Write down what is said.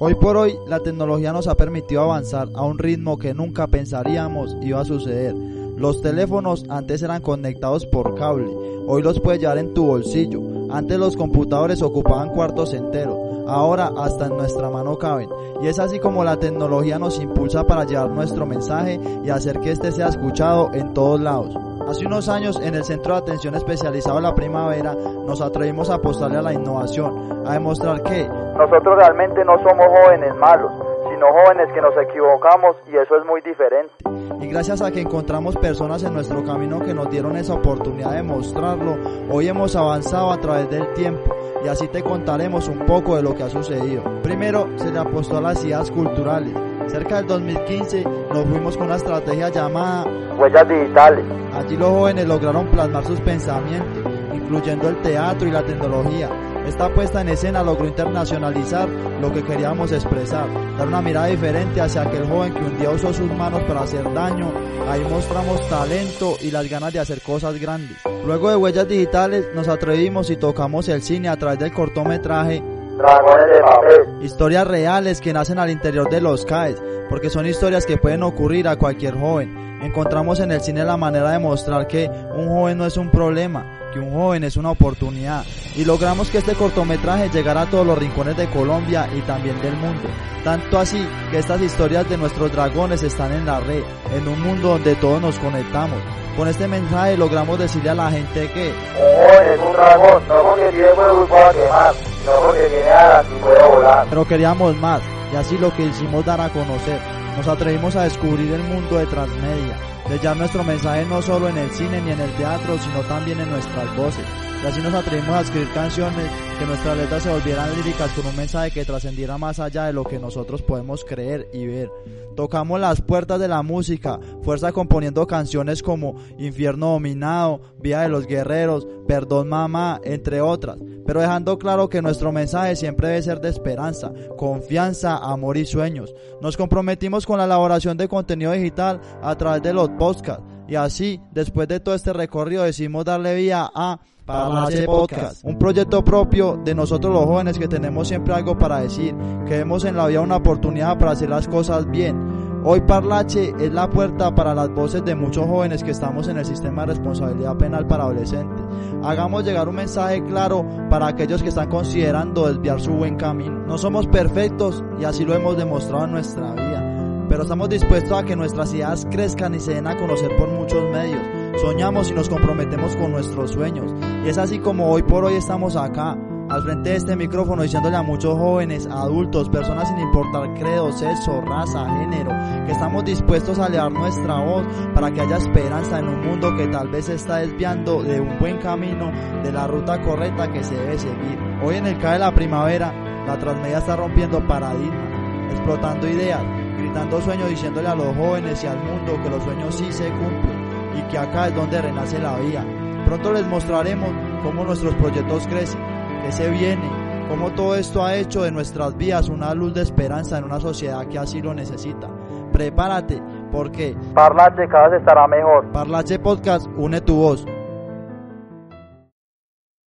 Hoy por hoy la tecnología nos ha permitido avanzar a un ritmo que nunca pensaríamos iba a suceder. Los teléfonos antes eran conectados por cable, hoy los puedes llevar en tu bolsillo. Antes los computadores ocupaban cuartos enteros, ahora hasta en nuestra mano caben. Y es así como la tecnología nos impulsa para llevar nuestro mensaje y hacer que éste sea escuchado en todos lados. Hace unos años en el Centro de Atención Especializado La Primavera nos atrevimos a apostarle a la innovación, a demostrar que nosotros realmente no somos jóvenes malos, sino jóvenes que nos equivocamos y eso es muy diferente. Y gracias a que encontramos personas en nuestro camino que nos dieron esa oportunidad de mostrarlo, hoy hemos avanzado a través del tiempo y así te contaremos un poco de lo que ha sucedido. Primero se le apostó a las ideas culturales. Cerca del 2015 nos fuimos con una estrategia llamada Huellas Digitales. Allí los jóvenes lograron plasmar sus pensamientos, incluyendo el teatro y la tecnología. Esta puesta en escena logró internacionalizar lo que queríamos expresar, dar una mirada diferente hacia aquel joven que un día usó sus manos para hacer daño. Ahí mostramos talento y las ganas de hacer cosas grandes. Luego de Huellas Digitales nos atrevimos y tocamos el cine a través del cortometraje Dragones de papel. Historias reales que nacen al interior de los CAES, porque son historias que pueden ocurrir a cualquier joven. Encontramos en el cine la manera de mostrar que un joven no es un problema, que un joven es una oportunidad. Y logramos que este cortometraje llegara a todos los rincones de Colombia y también del mundo. Tanto así que estas historias de nuestros dragones están en la red, en un mundo donde todos nos conectamos. Con este mensaje logramos decirle a la gente que Un joven es un dragón, no porque tiene y pueda quemar, sino porque tiene y puede volar. pero queríamos más y así lo que hicimos dar a conocer. Nos atrevimos a descubrir el mundo de transmedia, de llevar nuestro mensaje no solo en el cine ni en el teatro, sino también en nuestras voces. Y así nos atrevimos a escribir canciones que nuestras letras se volvieran líricas con un mensaje que trascendiera más allá de lo que nosotros podemos creer y ver. Tocamos las puertas de la música, fuerza componiendo canciones como Infierno Dominado, Vía de los Guerreros, Perdón Mamá, entre otras, pero dejando claro que nuestro mensaje siempre debe ser de esperanza, confianza, amor y sueños. Nos comprometimos con la elaboración de contenido digital a través de los podcasts y así, después de todo este recorrido, decidimos darle vía a Parlache Podcast, un proyecto propio de nosotros los jóvenes que tenemos siempre algo para decir, que vemos en la vida una oportunidad para hacer las cosas bien. Hoy Parlache es la puerta para las voces de muchos jóvenes que estamos en el sistema de responsabilidad penal para adolescentes. Hagamos llegar un mensaje claro para aquellos que están considerando desviar su buen camino. No somos perfectos y así lo hemos demostrado en nuestra vida pero estamos dispuestos a que nuestras ideas crezcan y se den a conocer por muchos medios. Soñamos y nos comprometemos con nuestros sueños. Y es así como hoy por hoy estamos acá, al frente de este micrófono, diciéndole a muchos jóvenes, adultos, personas sin importar credo, sexo, raza, género, que estamos dispuestos a elevar nuestra voz para que haya esperanza en un mundo que tal vez se está desviando de un buen camino, de la ruta correcta que se debe seguir. Hoy en el CAE de la primavera, la transmedia está rompiendo paradigmas, explotando ideas, gritando sueños, diciéndole a los jóvenes y al mundo que los sueños sí se cumplen y que acá es donde renace la vida. Pronto les mostraremos cómo nuestros proyectos crecen, qué se viene, cómo todo esto ha hecho de nuestras vidas una luz de esperanza en una sociedad que así lo necesita. Prepárate, porque Parlache cada vez estará mejor. Parlache Podcast une tu voz.